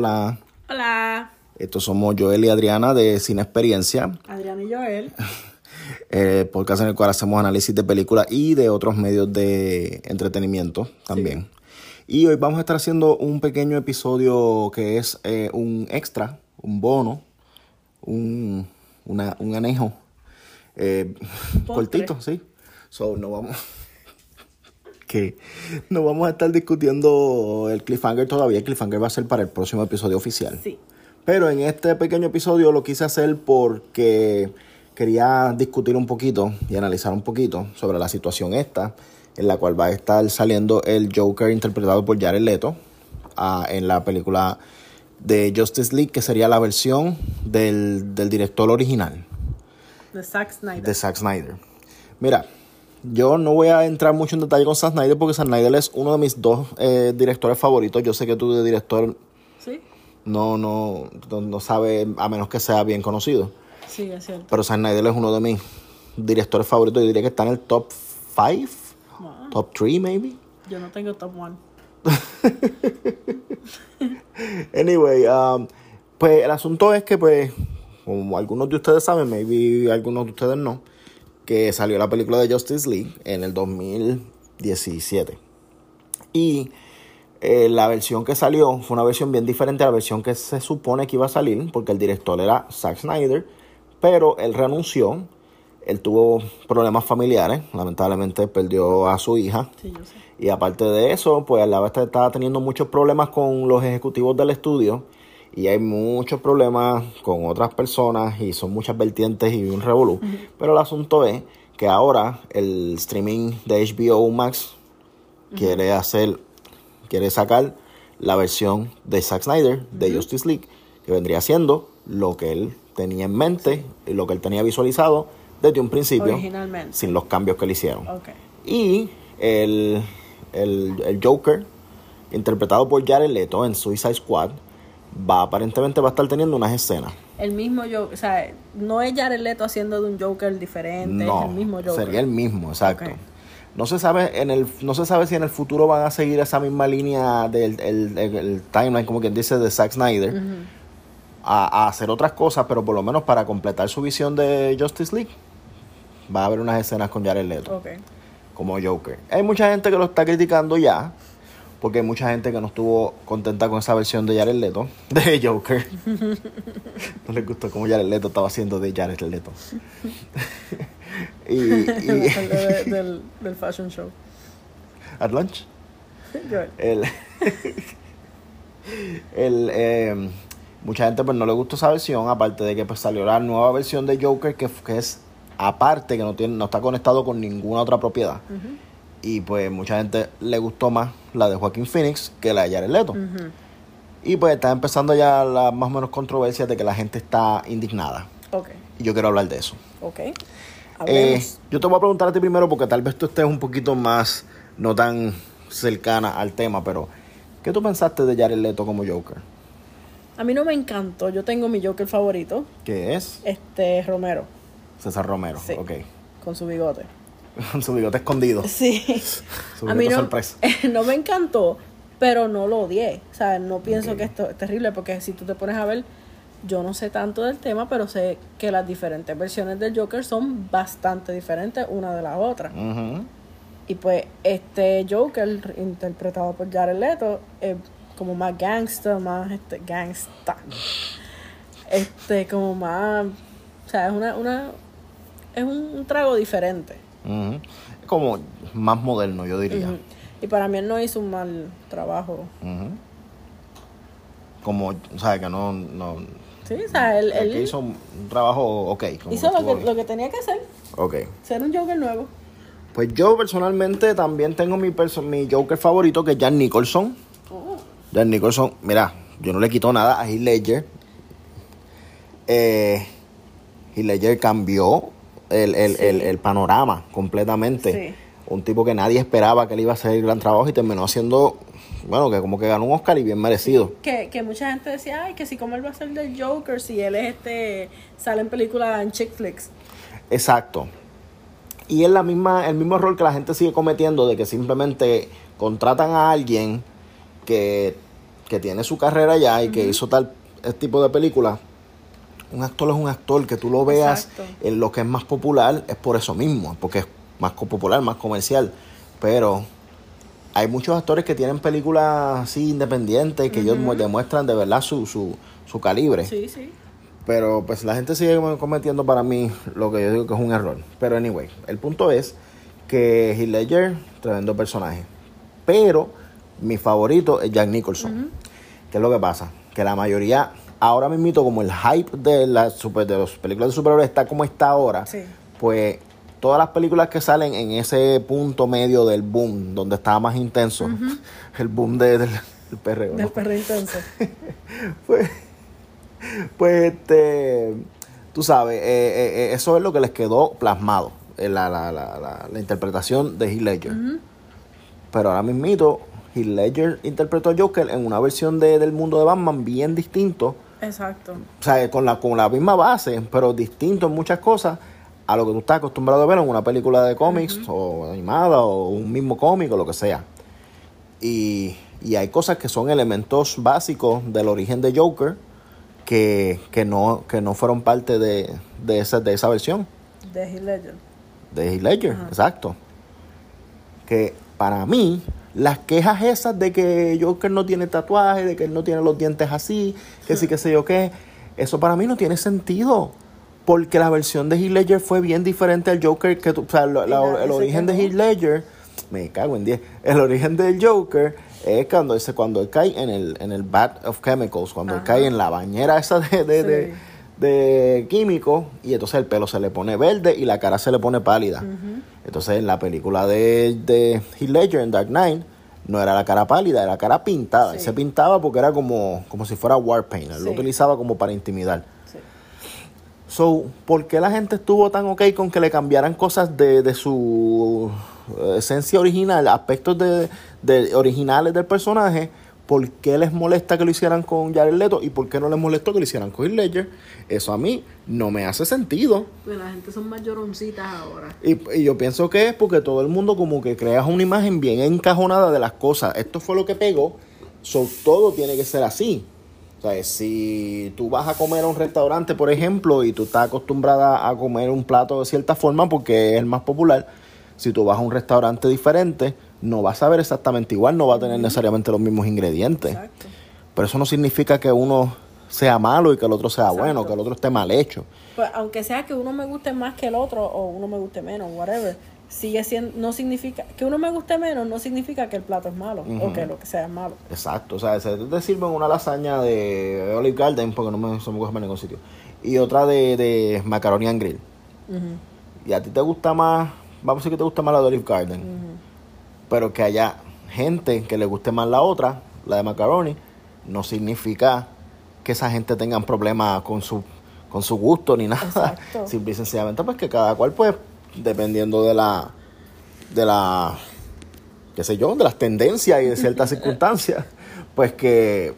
Hola. Hola. Estos somos Joel y Adriana de Cine Experiencia. Adriana y Joel. Eh, podcast en el cual hacemos análisis de películas y de otros medios de entretenimiento también. Y hoy vamos a estar haciendo un pequeño episodio que es eh, un extra, un bono, un, una- un anejo. eh, cortito, sí. So, no vamos. Que no vamos a estar discutiendo el cliffhanger todavía. El cliffhanger va a ser para el próximo episodio oficial. Sí. Pero en este pequeño episodio lo quise hacer porque quería discutir un poquito y analizar un poquito sobre la situación esta, en la cual va a estar saliendo el Joker interpretado por Jared Leto ah, en la película de Justice League, que sería la versión del, del director original De Zack Snyder. de Zack Snyder. Mira, yo no voy a entrar mucho en detalle con Zack Snyder porque Zack Snyder es uno de mis dos eh, directores favoritos. Yo sé que tú de director Sí. no, no, no, no sabe, a menos que sea bien conocido. Sí, es cierto. Pero Zack Snyder es uno de mis directores favoritos. Yo diría que está en el top 5, Wow. top 3 maybe. Yo no tengo top one. Anyway, um, pues el asunto es que, pues, como algunos de ustedes saben, maybe algunos de ustedes no, que salió la película de Justice League en el 2017. Y eh, la versión que salió fue una versión bien diferente a la versión que se supone que iba a salir, porque el director era Zack Snyder, pero él renunció. Él tuvo problemas familiares, lamentablemente perdió a su hija. Sí, yo sé. Y aparte de eso, pues la vez estaba teniendo muchos problemas con los ejecutivos del estudio. Y hay muchos problemas con otras personas y son muchas vertientes y un revolú. Pero el asunto es que ahora el streaming de HBO Max quiere hacer, quiere sacar la versión de Zack Snyder de Justice League, que vendría siendo lo que él tenía en mente y lo que él tenía visualizado desde un principio, Originalmente. sin los cambios que le hicieron. Y el, el, el Joker, interpretado por Jared Leto en Suicide Squad, va aparentemente va a estar teniendo unas escenas. El mismo Joker, o sea, no es Jared Leto haciendo de un Joker diferente, No, es el mismo Joker. sería el mismo, exacto. No se sabe en el no se sabe si en el futuro van a seguir esa misma línea del el, el- el timeline, como quien dice, de Zack Snyder, a, a hacer otras cosas, pero por lo menos para completar su visión de Justice League, va a haber unas escenas con Jared Leto. Como Joker. Hay mucha gente que lo está criticando ya, porque hay mucha gente que no estuvo contenta con esa versión de Jared Leto, de Joker. no les gustó cómo Jared Leto estaba haciendo de Jared Leto. y, y El de- del, del fashion show. at lunch, el, el, eh, mucha gente pues no le gustó esa versión, aparte de que pues salió la nueva versión de Joker que, que es aparte, que no tiene, no está conectado con ninguna otra propiedad. Y pues mucha gente le gustó más la de Joaquín Phoenix que la de Jared Leto. Y pues está empezando ya la más o menos controversia de que la gente está indignada. Y yo quiero hablar de eso. Ok. Eh, yo te voy a preguntar a ti primero porque tal vez tú estés un poquito más, no tan cercana al tema, pero ¿qué tú pensaste de Jared Leto como Joker? A mí no me encantó. Yo tengo mi Joker favorito, ¿Qué es? este Romero, César Romero. Sí. Ok. con su bigote. Su bigote escondido. Sí. Su a mí no, sorpresa. no me encantó, pero no lo odié. O sea, no pienso que esto es terrible porque si tú te pones a ver, yo no sé tanto del tema, pero sé que las diferentes versiones del Joker son bastante diferentes una de la otra. Ujú. Y pues este Joker, interpretado por Jared Leto, es como más gangster, más este, gangsta. Este, como más. O sea, es una. una es un, un trago diferente. Es como más moderno, yo diría. Y para mí él no hizo un mal trabajo. Como, o sea, que no, no Sí, o sea, él, que hizo un trabajo ok. como hizo lo que, lo que tenía que hacer, Ok. ser un Joker nuevo. Pues yo personalmente también tengo mi, perso- mi Joker favorito, que es Jan Nicholson. Oh, Jan Nicholson, mira, yo no le quito nada a Heath Ledger. Eh, Heath Ledger cambió el, el, Sí. el, el panorama completamente. Sí. Un tipo que nadie esperaba que él iba a hacer el gran trabajo y terminó haciendo, bueno, que como que ganó un Oscar y bien merecido. Que, que mucha gente decía, ay, que si como él va a ser del Joker, si él es este, sale en películas en chick flicks. Exacto. Y es la misma, el mismo error que la gente sigue cometiendo de que simplemente contratan a alguien que que tiene su carrera ya y que hizo tal tipo de películas, un actor es un actor, que tú lo veas Exacto. en lo que es más popular, es por eso mismo, porque es más popular, más comercial. Pero hay muchos actores que tienen películas así independientes, que ellos mu- demuestran de verdad su, su, su calibre. Sí, sí. Pero pues la gente sigue cometiendo para mí lo que yo digo que es un error. Pero anyway, el punto es que Heath Ledger, tremendo personaje. Pero mi favorito es Jack Nicholson. ¿Qué es lo que pasa? Que la mayoría, ahora mismo como el hype de las super, de las películas de superhéroes está como está ahora, Sí. pues todas las películas que salen en ese punto medio del boom, donde estaba más intenso, el boom de- del, del perreo, ¿no? Del perro intenso. pues, pues este, tú sabes, eh, eh, eh, eso es lo que les quedó plasmado en la, la, la, la, la interpretación de Heath Ledger. Pero ahora mismito, Heath Ledger interpretó a Joker en una versión de, del mundo de Batman bien distinto. Exacto. O sea, con la, con la misma base, pero distinto en muchas cosas a lo que tú estás acostumbrado a ver en una película de cómics o animada o un mismo cómic o lo que sea. Y, y hay cosas que son elementos básicos del origen de Joker que, que, no, que no fueron parte de, de, esa, de esa versión De Heath Ledger. de Heath Ledger, exacto. Que para mí, las quejas esas de que Joker no tiene tatuaje, de que él no tiene los dientes así, que sí, que sé yo qué, eso para mí no tiene sentido. Porque la versión de Heath Ledger fue bien diferente al Joker, que tú- o sea, la- la- el origen de. Heath Ledger, me cago en 10, el origen del Joker es cuando, ese, cuando él cae en el, en el vat of chemicals, cuando él cae en la bañera esa de, de, de- Sí. de químicos y entonces el pelo se le pone verde y la cara se le pone pálida. Entonces en la película de, de Heath Ledger en Dark Knight no era la cara pálida, era la cara pintada. Sí. se pintaba porque era como, como si fuera war paint. Él lo utilizaba como para intimidar. Sí. So, ¿por qué la gente estuvo tan ok con que le cambiaran cosas de, de su eh, esencia original, aspectos de, de originales del personaje? ¿Por qué les molesta que lo hicieran con Jared Leto y por qué no les molestó que lo hicieran con Heath Ledger? Eso a mí no me hace sentido. Pues la gente son más lloroncitas ahora. Y, y yo pienso que es porque todo el mundo como que creas una imagen bien encajonada de las cosas. Esto fue lo que pegó, so, todo tiene que ser así. O sea, si tú vas a comer a un restaurante, por ejemplo, y tú estás acostumbrada a comer un plato de cierta forma porque es el más popular, si tú vas a un restaurante diferente, no vas a ver exactamente igual, no va a tener necesariamente los mismos ingredientes. Exacto. Pero eso no significa que uno sea malo y que el otro sea Exacto. bueno, que el otro esté mal hecho. Pues aunque sea que uno me guste más que el otro o uno me guste menos, whatever, sigue siendo, no significa, que uno me guste menos no significa que el plato es malo o que lo que sea es malo. Exacto, o sea, se te sirven una lasaña de Olive Garden, porque no me, se me coge en ningún sitio, y otra de, de Macaroni and Grill. Y a ti te gusta más, vamos a decir que te gusta más la de Olive Garden, ujú. Pero que haya gente que le guste más la otra, la de Macaroni, no significa que esa gente tenga problemas con su, con su gusto ni nada. Simple y sencillamente, pues que cada cual, pues, dependiendo de la, de la, qué sé yo, de las tendencias y de ciertas circunstancias, pues que,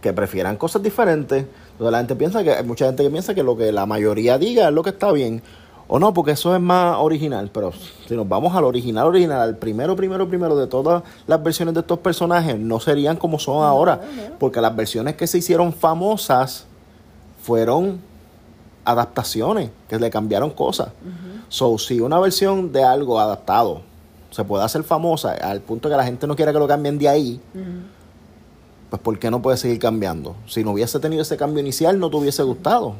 que prefieran cosas diferentes. Entonces la gente piensa que, hay mucha gente que piensa que lo que la mayoría diga es lo que está bien. O no, porque eso es más original. Pero si nos vamos al original, original, al primero, primero, primero de todas las versiones de estos personajes, no serían como son ahora. Porque las versiones que se hicieron famosas fueron adaptaciones, que le cambiaron cosas. So, si una versión de algo adaptado se puede hacer famosa al punto que la gente no quiera que lo cambien de ahí, pues ¿por qué no puede seguir cambiando? Si no hubiese tenido ese cambio inicial, no te hubiese gustado.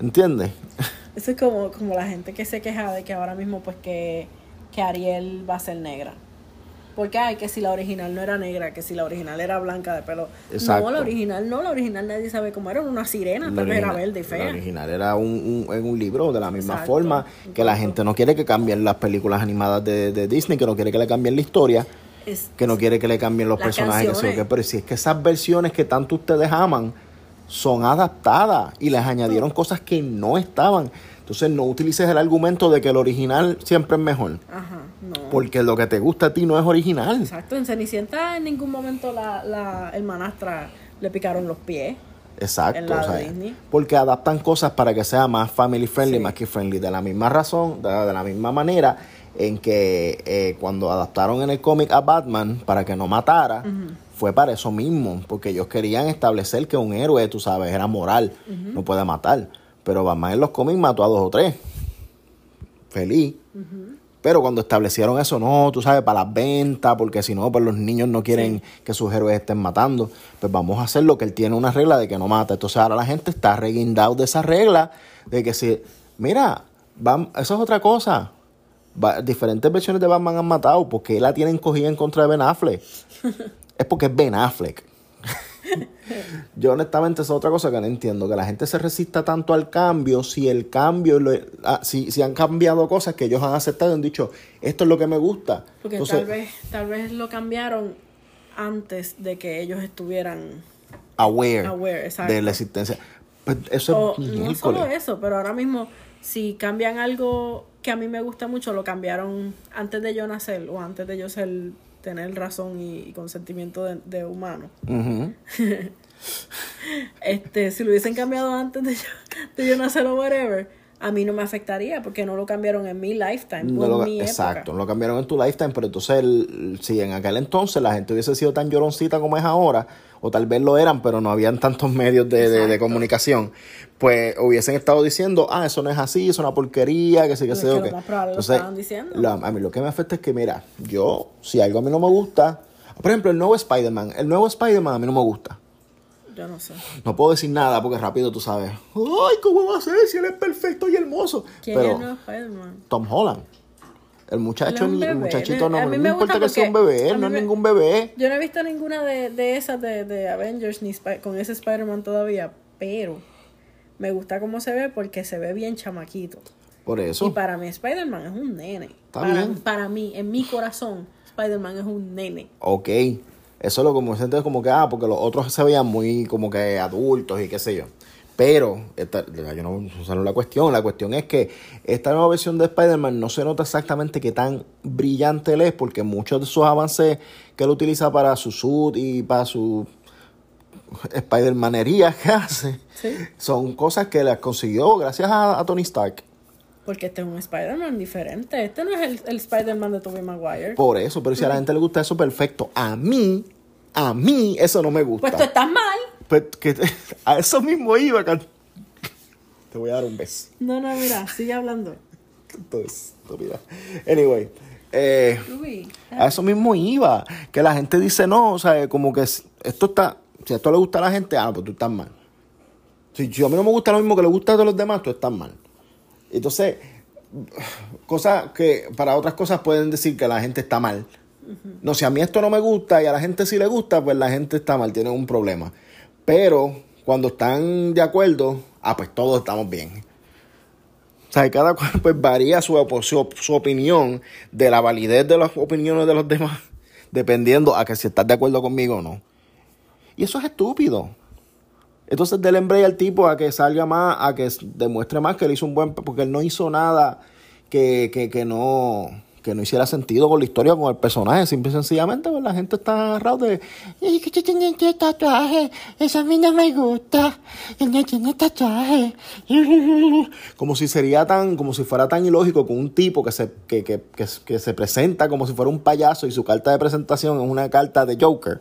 ¿Entiendes? Eso es como, como la gente que se queja de que ahora mismo pues que, que Ariel va a ser negra. Porque ay, que si la original no era negra, que si la original era blanca de pelo. Exacto. No, la original no, la original nadie sabe cómo era, una sirena, La vez era verde y La fea. original era un, un, en un libro de la misma Exacto. forma que la gente no quiere que cambien las películas animadas de, de Disney, que no quiere que le cambien la historia, Es- que no quiere que le cambien los personajes. que pero si es que esas versiones que tanto ustedes aman son adaptadas y les añadieron cosas que no estaban. Entonces no utilices el argumento de que el original siempre es mejor. Ajá, no. Porque lo que te gusta a ti no es original. Exacto, en Cenicienta en ningún momento la, la hermanastra le picaron los pies. Exacto. En la o sea, porque adaptan cosas para que sea más family friendly, Sí. más que friendly. De la misma razón, de, de la misma manera, en que eh, cuando adaptaron en el cómic a Batman para que no matara, fue para eso mismo, porque ellos querían establecer que un héroe, tú sabes, era moral, no puede matar. Pero Batman en los cómics mató a dos o tres. Feliz. Pero cuando establecieron eso, no, tú sabes, para las ventas, porque si no, pues los niños no quieren que sus héroes estén matando. Pues vamos a hacer lo que él tiene una regla de que no mata. Entonces ahora la gente está reguindado de esa regla, de que si, mira, eso es otra cosa. diferentes versiones de Batman han matado, porque la tienen cogida en contra de Ben Affleck. es porque es Ben Affleck. Yo honestamente es otra cosa que no entiendo, que la gente se resista tanto al cambio si el cambio, ah, si, si, han cambiado cosas que ellos han aceptado y han dicho, esto es lo que me gusta. Porque tal, vez, tal vez lo cambiaron antes de que ellos estuvieran aware, de la existencia. Pues eso no solo eso, pero ahora mismo si cambian algo que a mí me gusta mucho, lo cambiaron antes de yo nacer o antes de yo ser tener razón y, consentimiento de, humano. este, si lo hubiesen cambiado antes de yo, de yo nacer o whatever, a mí no me afectaría porque no lo cambiaron en mi lifetime. No exacto, no lo cambiaron en tu lifetime, pero entonces si en aquel entonces la gente hubiese sido tan lloroncita como es ahora, o tal vez lo eran, pero no habían tantos medios de, de, comunicación, pues hubiesen estado diciendo, ah, eso no es así, es una porquería, que sí, que sé yo. Entonces, a mí lo que me afecta es que, mira, yo, si algo a mí no me gusta, por ejemplo, el nuevo Spider-Man, el nuevo Spider-Man a mí no me gusta. Yo no sé. No puedo decir nada porque rápido tú sabes. Ay, ¿cómo va a ser si él es perfecto y hermoso? ¿Quién es el nuevo Spider-Man? Tom Holland. El muchacho, el muchachito no, me importa que sea un bebé, no es ningún bebé. Yo no he visto ninguna de, de esas de, de Avengers ni con ese Spider-Man todavía, pero me gusta cómo se ve porque se ve bien chamaquito. Por eso. Y para mí Spider-Man es un nene. para, para mí, en mi corazón, Spider-Man es un nene. Ok. Eso es lo como siento como que, ah, porque los otros se veían muy como que adultos y qué sé yo. Pero, esta, yo no, esa no es la cuestión. La cuestión es que esta nueva versión de Spider-Man no se nota exactamente qué tan brillante él es, porque muchos de sus avances que él utiliza para su suit y para su Spider-Manería que hace son cosas que las consiguió gracias a, Tony Stark. Porque este es un Spider-Man diferente. Este no es el, el Spider-Man de Tobey Maguire. Por eso, pero si a la gente le gusta eso, perfecto. A mí, a mí, eso no me gusta. Pues tú estás mal. Pues, que, a eso mismo iba. Te voy a dar un beso. No, no, mira, sigue hablando. Entonces, mira. Anyway. Eh, a eso mismo iba. Que la gente dice, no, o sea, como que esto está. Si a esto le gusta a la gente, ah, pues tú estás mal. Si, a mí no me gusta lo mismo que le gusta a todos los demás, tú estás mal. Entonces, cosas que para otras cosas pueden decir que la gente está mal. No, si a mí esto no me gusta y a la gente sí le gusta, pues la gente está mal, tiene un problema. Pero cuando están de acuerdo, ah, pues todos estamos bien. O sea, cada cual pues varía su, su, opinión de la validez de las opiniones de los demás, dependiendo a que si estás de acuerdo conmigo o no. Y eso es estúpido. Entonces, del embrace al tipo a que salga más, a que demuestre más que él hizo un buen. Porque él no hizo nada que, que, que no que no hiciera sentido con la historia, con el personaje. Simple y sencillamente, pues, la gente está agarrado de. ¡Ay, que tiene este tatuaje! Eso a mí no me gusta. Él no tiene tatuaje. Como si sería tan. Como si fuera tan ilógico con un tipo que se, que, que, que, que se presenta como si fuera un payaso y su carta de presentación es una carta de Joker.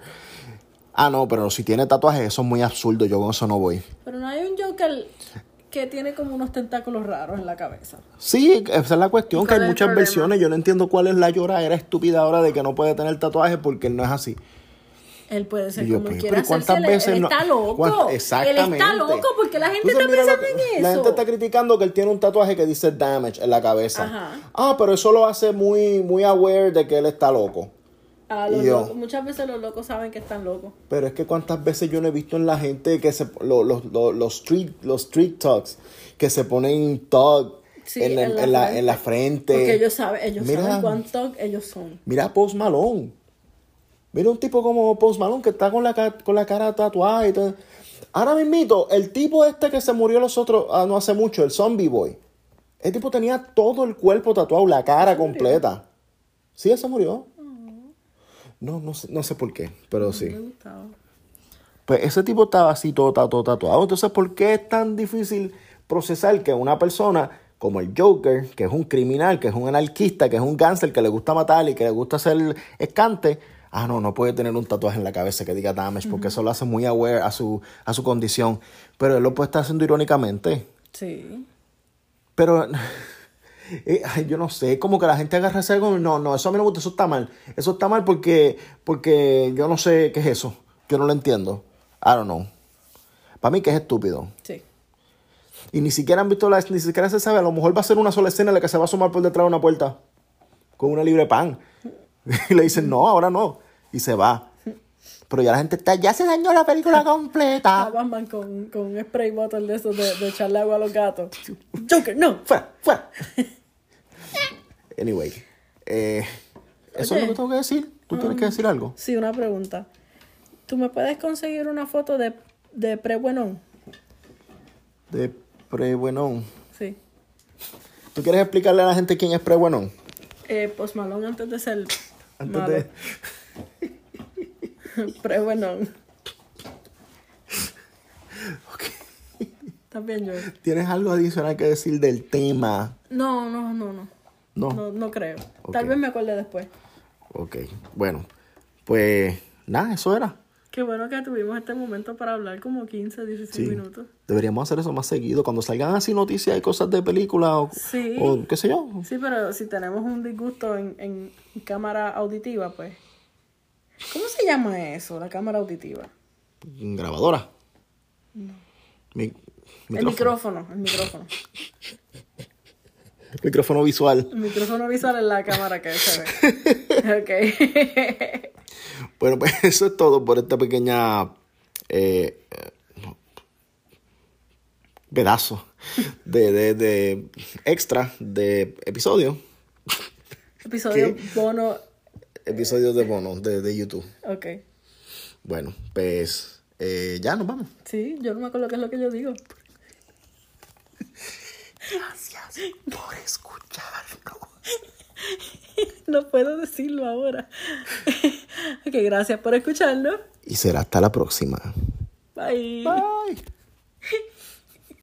Ah, no, pero si tiene tatuajes, eso es muy absurdo. Yo con eso no voy. Pero no hay un Joker que tiene como unos tentáculos raros en la cabeza. Sí, esa es la cuestión, que hay muchas versiones. Yo no entiendo cuál es la llora, era estúpida ahora de que no puede tener tatuajes porque él no es así. Él puede ser como pues, quiera ¿cuántas veces él está loco. Exactamente. Él está loco porque la gente está pensando en eso. La gente está criticando que él tiene un tatuaje que dice damage en la cabeza. Ajá. Ah, pero eso lo hace muy, muy aware de que él está loco. Muchas veces los locos saben que están locos. Pero es que cuántas veces yo no he visto en la gente que se los, los, los, street los street talks que se ponen talk en, la, en, la, frente. Porque ellos saben, ellos saben cuánto ellos son. Mira Post Malone. Mira un tipo como Post Malone que está con la, con la cara tatuada y todo. Ahora mismito, el tipo este que se murió los otros, ah, no hace mucho, el Zombie Boy. El tipo tenía todo el cuerpo tatuado, la cara completa. Sí, él se murió. No, no sé, no sé por qué, pero sí. Pues ese tipo estaba así todo, todo, tatuado. Entonces, ¿por qué es tan difícil procesar que una persona como el Joker, que es un criminal, que es un anarquista, que es un gánster, que le gusta matar y que le gusta hacer escante, ah, no, no puede tener un tatuaje en la cabeza que diga damage, porque eso lo hace muy aware a su, a su condición. Pero él lo puede estar haciendo irónicamente. Sí. Pero eh, yo no sé, como que la gente agarra ese algo. No, no, eso a mí no me gusta, eso está mal. Eso está mal porque, porque yo no sé qué es eso. Yo no lo entiendo. I don't know. Para mí que es estúpido. Sí. Y ni siquiera han visto la, ni siquiera se sabe. A lo mejor va a ser una sola escena en la que se va a asomar por detrás de una puerta con una libre pan. Y le dicen, no, ahora no. Y se va. Pero ya la gente está, ya se dañó la película A completa. Batman con, con un spray bottle de esos de, de echarle agua a los gatos. Joker, no. Fuera, fuera. Anyway. eh, eso es lo que tengo que decir. ¿Tú tienes que decir algo? Sí, una pregunta. ¿Tú me puedes conseguir una foto de, de pre-buenón? De Prebuenón. Sí. ¿Tú quieres explicarle a la gente quién es Prebuenón? Eh, Post Malone antes de ser Antes malo. de... Pre-buenón. ¿Estás bien, Joel? ¿Tienes algo adicional que decir del tema? No, no, no, no. No. No, no creo. Tal vez me acuerde después. Ok. Bueno, pues nada, eso era. Qué bueno que tuvimos este momento para hablar como 15, 16 Sí. minutos. Deberíamos hacer eso más seguido. Cuando salgan así noticias y cosas de película o, Sí. o qué sé yo. Sí, pero si tenemos un disgusto en, en cámara auditiva, pues. ¿Cómo se llama eso, la cámara auditiva? Grabadora. Mi- El micrófono. micrófono, el micrófono. Micrófono visual. El micrófono visual es la cámara que se ve. Ok. Bueno, pues eso es todo por esta pequeña eh, eh, pedazo de, de, de extra de episodio. Episodio bono. Episodios de bono de, de YouTube. Ok. Bueno, pues eh, ya nos vamos. Sí, yo no me acuerdo qué es lo que yo digo. Gracias por escucharnos. No puedo decirlo ahora. ok, gracias por escucharnos. Y será hasta la próxima. Bye. Bye.